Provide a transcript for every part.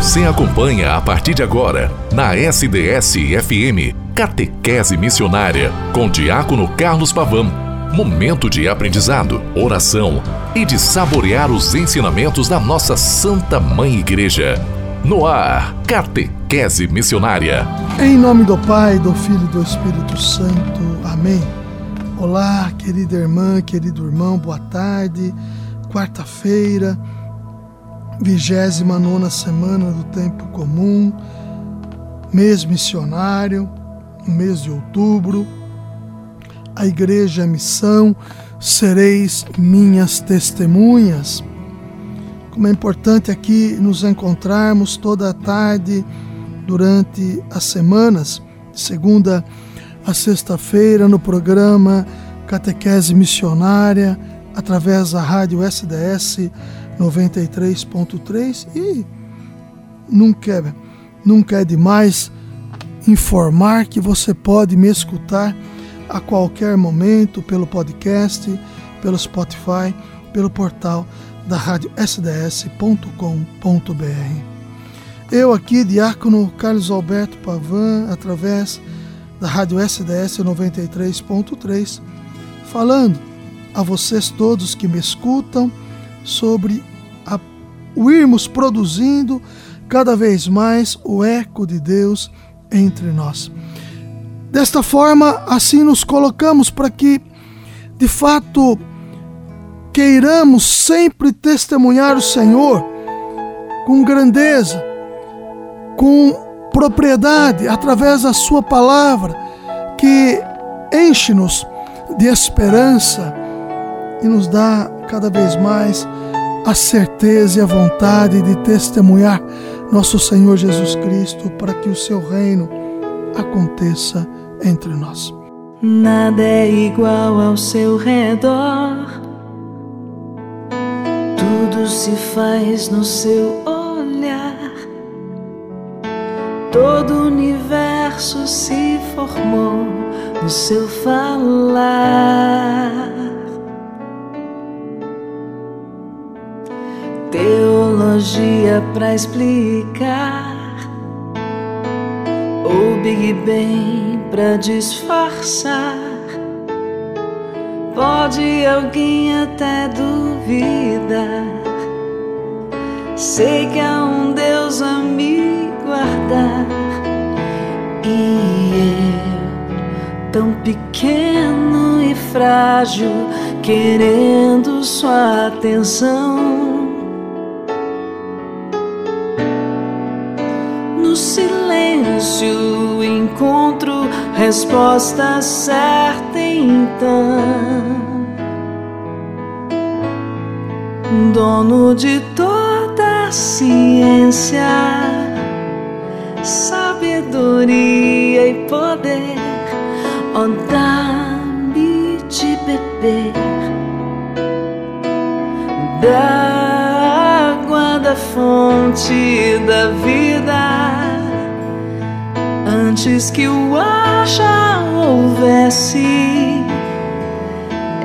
Você acompanha a partir de agora, na SDS-FM, Catequese Missionária, com Diácono Carlos Pavão. Momento de aprendizado, oração e de saborear os ensinamentos da nossa Santa Mãe Igreja. No ar, Catequese Missionária. Em nome do Pai, do Filho e do Espírito Santo. Amém. Olá, querida irmã, querido irmão, boa tarde. Quarta-feira, vigésima nona semana do tempo comum, mês missionário, mês de outubro. A igreja é missão, sereis minhas testemunhas. Como é importante aqui nos encontrarmos toda a tarde durante as semanas, de segunda a sexta-feira, no programa Catequese Missionária, através da rádio SDS 93.3 e nunca é, nunca é demais informar que você pode me escutar a qualquer momento pelo podcast, pelo Spotify, pelo portal da rádio sds.com.br. Eu aqui, diácono Carlos Alberto Pavan, através da rádio SDS 93.3, falando a vocês todos que me escutam sobre o irmos produzindo cada vez mais o eco de Deus entre nós. Desta forma, assim nos colocamos para que, de fato, queiramos sempre testemunhar o Senhor com grandeza, com propriedade, através da Sua palavra, que enche-nos de esperança e nos dá cada vez mais a certeza e a vontade de testemunhar nosso Senhor Jesus Cristo para que o seu reino aconteça entre nós. Nada é igual ao seu redor, tudo se faz no seu olhar, todo o universo se formou no seu falar. Teologia pra explicar, ou Big Bang pra disfarçar. Pode alguém até duvidar. Sei que há um Deus a me guardar, e eu, tão pequeno e frágil, querendo sua atenção. Silêncio encontro resposta certa então. Dono de toda a ciência, sabedoria e poder, ó, dá-me de beber. Da água da fonte da vida antes que o ar já houvesse,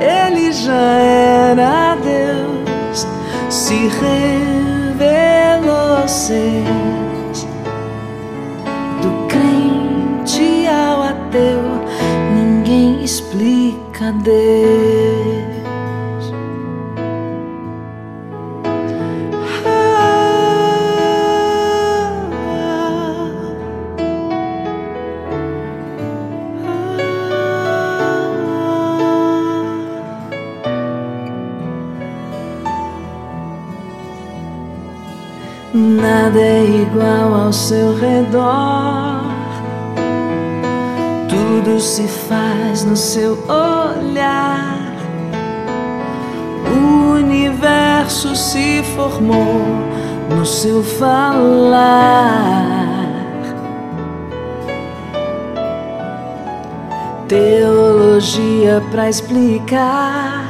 ele já era Deus, se revelou seres do crente ao ateu, ninguém explica Deus. Igual ao seu redor. Tudo se faz no seu olhar. O universo se formou no seu falar. Teologia pra explicar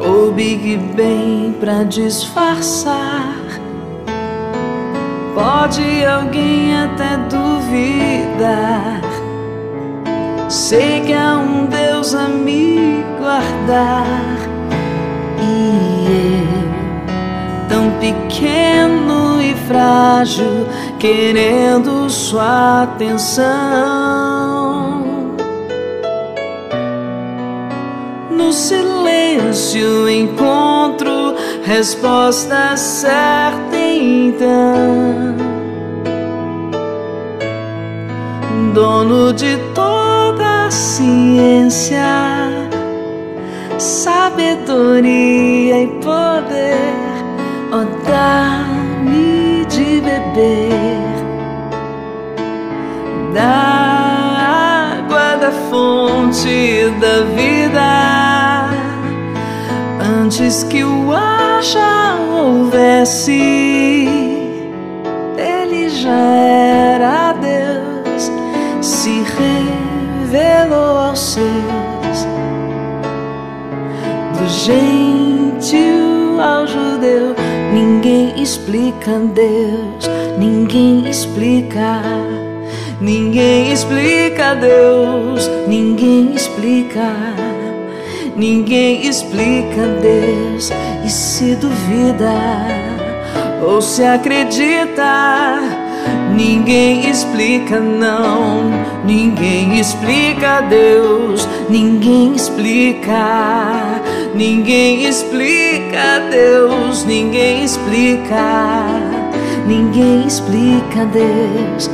o Big Bang pra disfarçar. Pode alguém até duvidar. Sei que há um Deus a me guardar. E eu, tão pequeno frágil, querendo sua atenção. No silêncio encontro resposta certa então. Dono de toda a ciência, sabedoria e poder oh, dá-me de beber da água da fonte da vida antes que o ar já houvesse ele já era Deus se revelou aos seus do gentil ao judeu Ninguém explica Deus, ninguém explica. Ninguém explica Deus, ninguém explica. Ninguém explica Deus e se duvida ou se acredita. Ninguém explica, não. Ninguém explica Deus, ninguém explica. Ninguém explica Deus, ninguém explica. Ninguém explica Deus.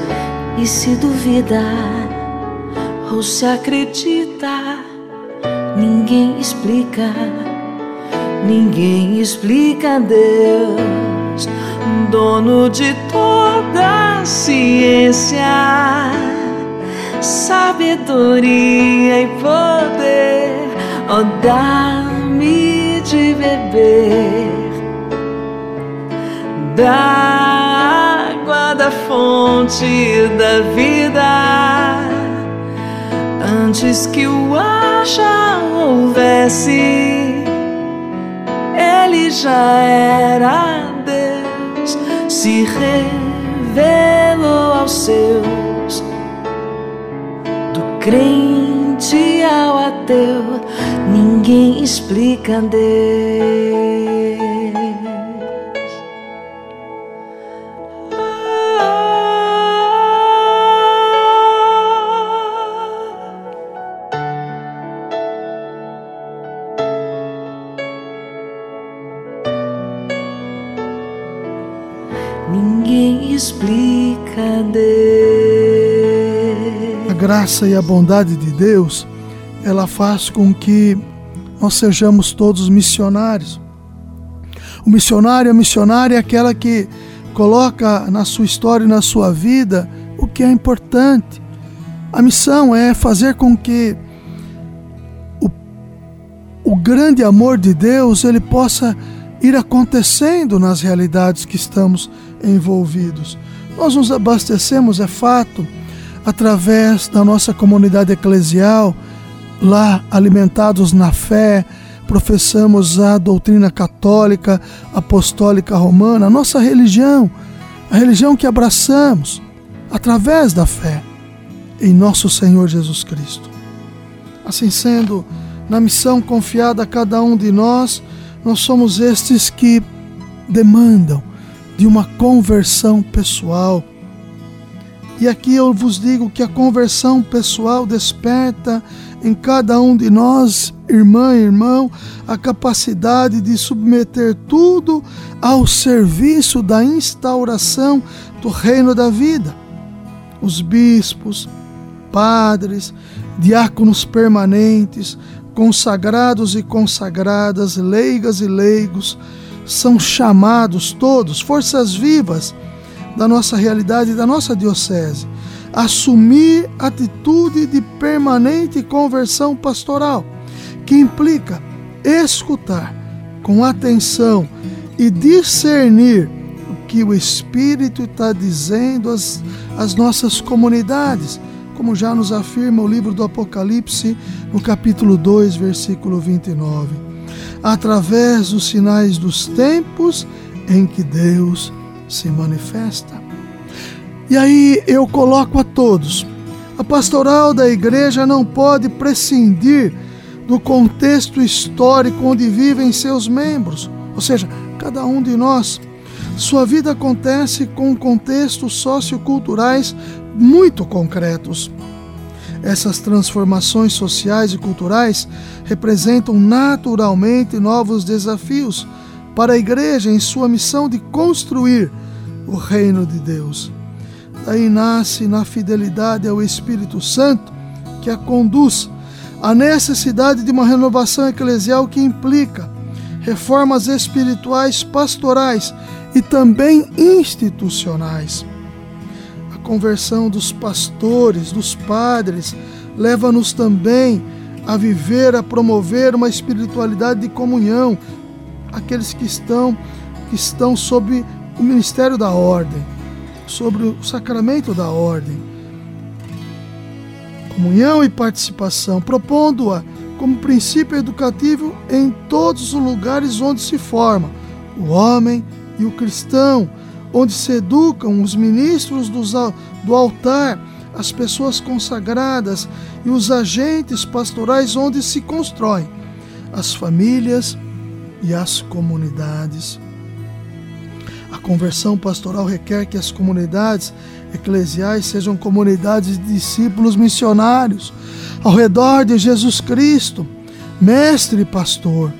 E se duvida ou se acredita, ninguém explica. Ninguém explica Deus, dono de toda a ciência, sabedoria e poder. Oh, dá me de beber da água da fonte da vida antes que o ar já houvesse ele já era Deus se revelou aos seus do crente ao ateu ninguém explica Deus. Graça e a bondade de Deus, ela faz com que nós sejamos todos missionários. O missionário, a missionária é aquela que coloca na sua história e na sua vida o que é importante. A missão é fazer com que o, o grande amor de Deus ele possa ir acontecendo nas realidades que estamos envolvidos. Nós nos abastecemos, é fato, através da nossa comunidade eclesial, lá alimentados na fé, professamos a doutrina católica, apostólica romana, a nossa religião, a religião que abraçamos através da fé em nosso Senhor Jesus Cristo. Assim sendo, na missão confiada a cada um de nós, nós somos estes que demandam de uma conversão pessoal. E aqui eu vos digo que a conversão pessoal desperta em cada um de nós, irmã e irmão, a capacidade de submeter tudo ao serviço da instauração do reino da vida. Os bispos, padres, diáconos permanentes, consagrados e consagradas, leigas e leigos, são chamados todos, forças vivas da nossa realidade, da nossa diocese, assumir atitude de permanente conversão pastoral, que implica escutar com atenção e discernir o que o Espírito está dizendo às, às nossas comunidades, como já nos afirma o livro do Apocalipse, no capítulo 2, versículo 29. Através dos sinais dos tempos em que Deus se manifesta. E aí eu coloco a todos: a pastoral da igreja não pode prescindir do contexto histórico onde vivem seus membros, ou seja, cada um de nós. Sua vida acontece com contextos socioculturais muito concretos. Essas transformações sociais e culturais representam naturalmente novos desafios para a igreja em sua missão de construir o reino de Deus. Daí nasce na fidelidade ao Espírito Santo que a conduz a necessidade de uma renovação eclesial que implica reformas espirituais, pastorais e também institucionais. A conversão dos pastores, dos padres, leva-nos também a viver, a promover uma espiritualidade de comunhão, aqueles que estão que estão sob o ministério da ordem, sobre o sacramento da ordem. Comunhão e participação, propondo-a como princípio educativo em todos os lugares onde se forma o homem e o cristão, onde se educam os ministros do altar, as pessoas consagradas e os agentes pastorais, onde se constroem as famílias e as comunidades. A conversão pastoral requer que as comunidades eclesiais sejam comunidades de discípulos missionários ao redor de Jesus Cristo, mestre e pastor.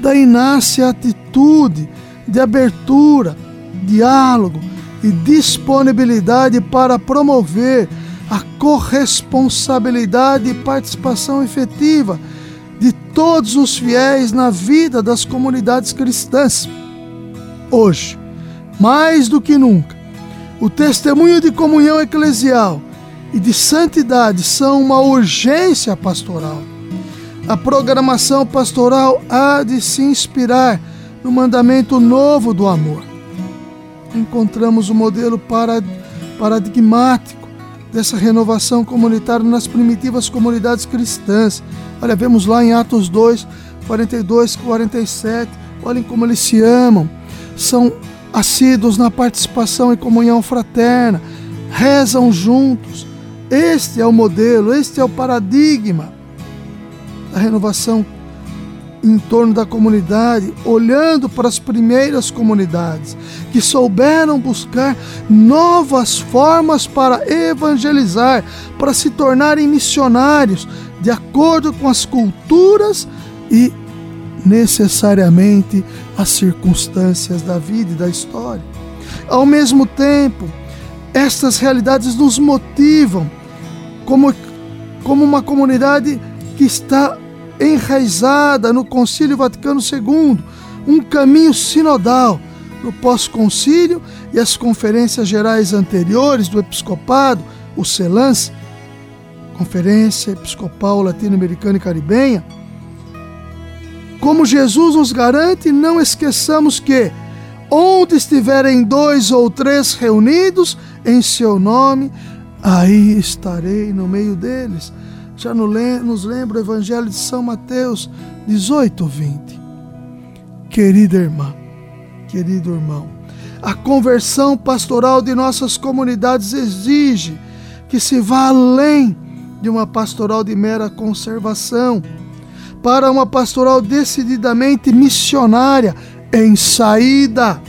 Daí nasce a atitude de abertura, diálogo e disponibilidade para promover a corresponsabilidade e participação efetiva de todos os fiéis na vida das comunidades cristãs. Hoje, mais do que nunca, o testemunho de comunhão eclesial e de santidade são uma urgência pastoral. A programação pastoral há de se inspirar no mandamento novo do amor. Encontramos o modelo paradigmático dessa renovação comunitária nas primitivas comunidades cristãs. Olha, vemos lá em Atos 2, 42, 47. Olhem como eles se amam. São assíduos na participação e comunhão fraterna. Rezam juntos. Este é o modelo, este é o paradigma da renovação em torno da comunidade, olhando para as primeiras comunidades que souberam buscar novas formas para evangelizar, para se tornarem missionários de acordo com as culturas e necessariamente as circunstâncias da vida e da história. Ao mesmo tempo, estas realidades nos motivam como, como uma comunidade que está enraizada no Concílio Vaticano II, um caminho sinodal no pós-concílio e as conferências gerais anteriores do episcopado, o CELANS, Conferência Episcopal Latino-Americana e Caribenha. Como Jesus nos garante, não esqueçamos que onde estiverem dois ou três reunidos em seu nome, aí estarei no meio deles já nos lembra o Evangelho de São Mateus 18, 20. Querida irmã, querido irmão, a conversão pastoral de nossas comunidades exige que se vá além de uma pastoral de mera conservação para uma pastoral decididamente missionária em saída.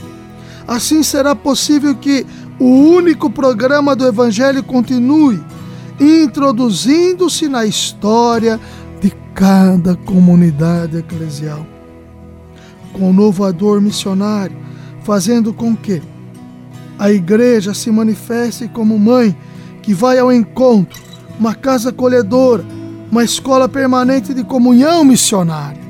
Assim será possível que o único programa do Evangelho continue introduzindo-se na história de cada comunidade eclesial. Com o novo ador missionário, fazendo com que a igreja se manifeste como mãe que vai ao encontro, uma casa acolhedora, uma escola permanente de comunhão missionária.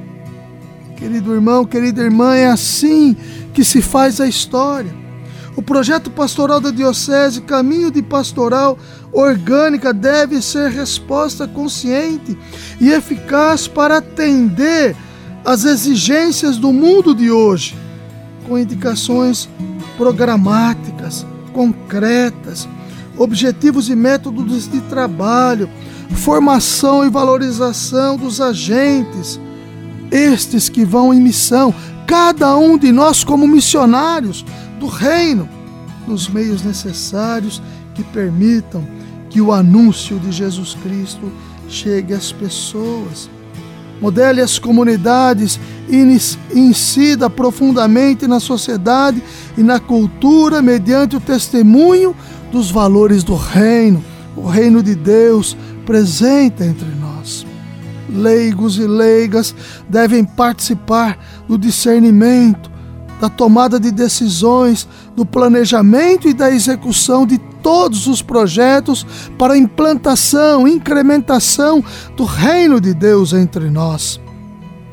Querido irmão, querida irmã, é assim que se faz a história. O projeto pastoral da Diocese, caminho de pastoral orgânica, deve ser resposta consciente e eficaz para atender às exigências do mundo de hoje, com indicações programáticas, concretas, objetivos e métodos de trabalho, formação e valorização dos agentes, estes que vão em missão, cada um de nós como missionários do reino, nos meios necessários que permitam que o anúncio de Jesus Cristo chegue às pessoas. modele as comunidades e incida profundamente na sociedade e na cultura mediante o testemunho dos valores do reino, o reino de Deus presente entre nós. Leigos e leigas devem participar do discernimento, da tomada de decisões, do planejamento e da execução de todos os projetos para implantação, incrementação do reino de Deus entre nós.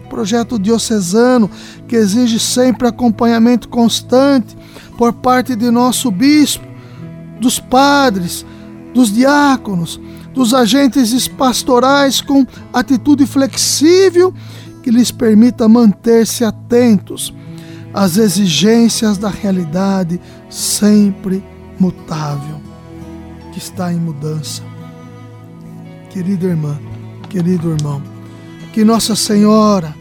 Projeto diocesano que exige sempre acompanhamento constante por parte de nosso bispo, dos padres, dos diáconos, dos agentes pastorais com atitude flexível que lhes permita manter-se atentos às exigências da realidade sempre mutável, que está em mudança. Querida irmã, querido irmão, que Nossa Senhora,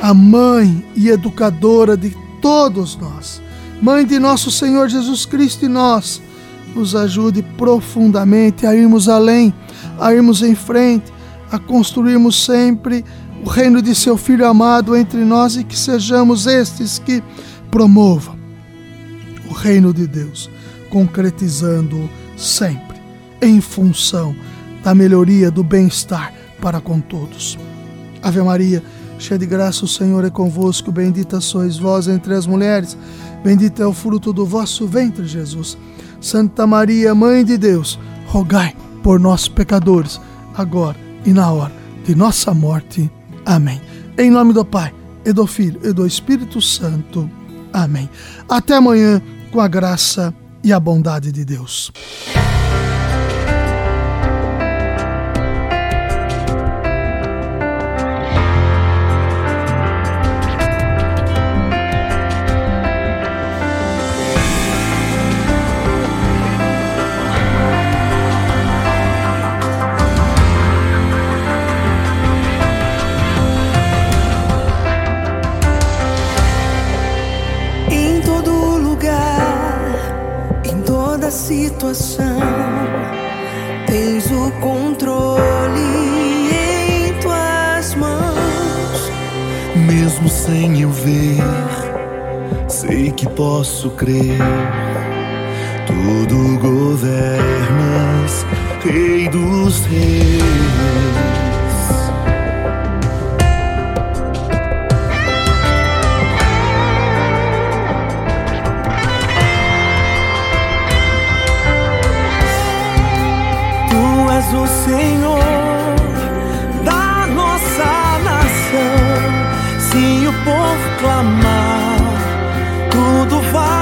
a mãe e educadora de todos nós, mãe de nosso Senhor Jesus Cristo e nós, nos ajude profundamente a irmos além, a irmos em frente, a construirmos sempre o reino de seu Filho amado entre nós e que sejamos estes que promovam o reino de Deus concretizando sempre em função da melhoria do bem-estar para com todos. Ave Maria, cheia de graça, o Senhor é convosco, bendita sois vós entre as mulheres, bendito é o fruto do vosso ventre, Jesus. Santa Maria, Mãe de Deus, rogai por nós pecadores, agora e na hora de nossa morte. Amém. Em nome do Pai, e do Filho e do Espírito Santo. Amém. Até amanhã, com a graça e a bondade de Deus. Tens o controle em tuas mãos. Mesmo sem eu ver, sei que posso crer. Tudo governas, Rei dos Reis. Tudo